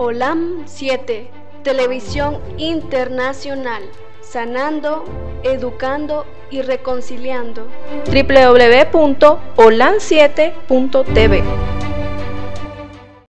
OLAM 7, Televisión Internacional, sanando, educando y reconciliando. www.olam7.tv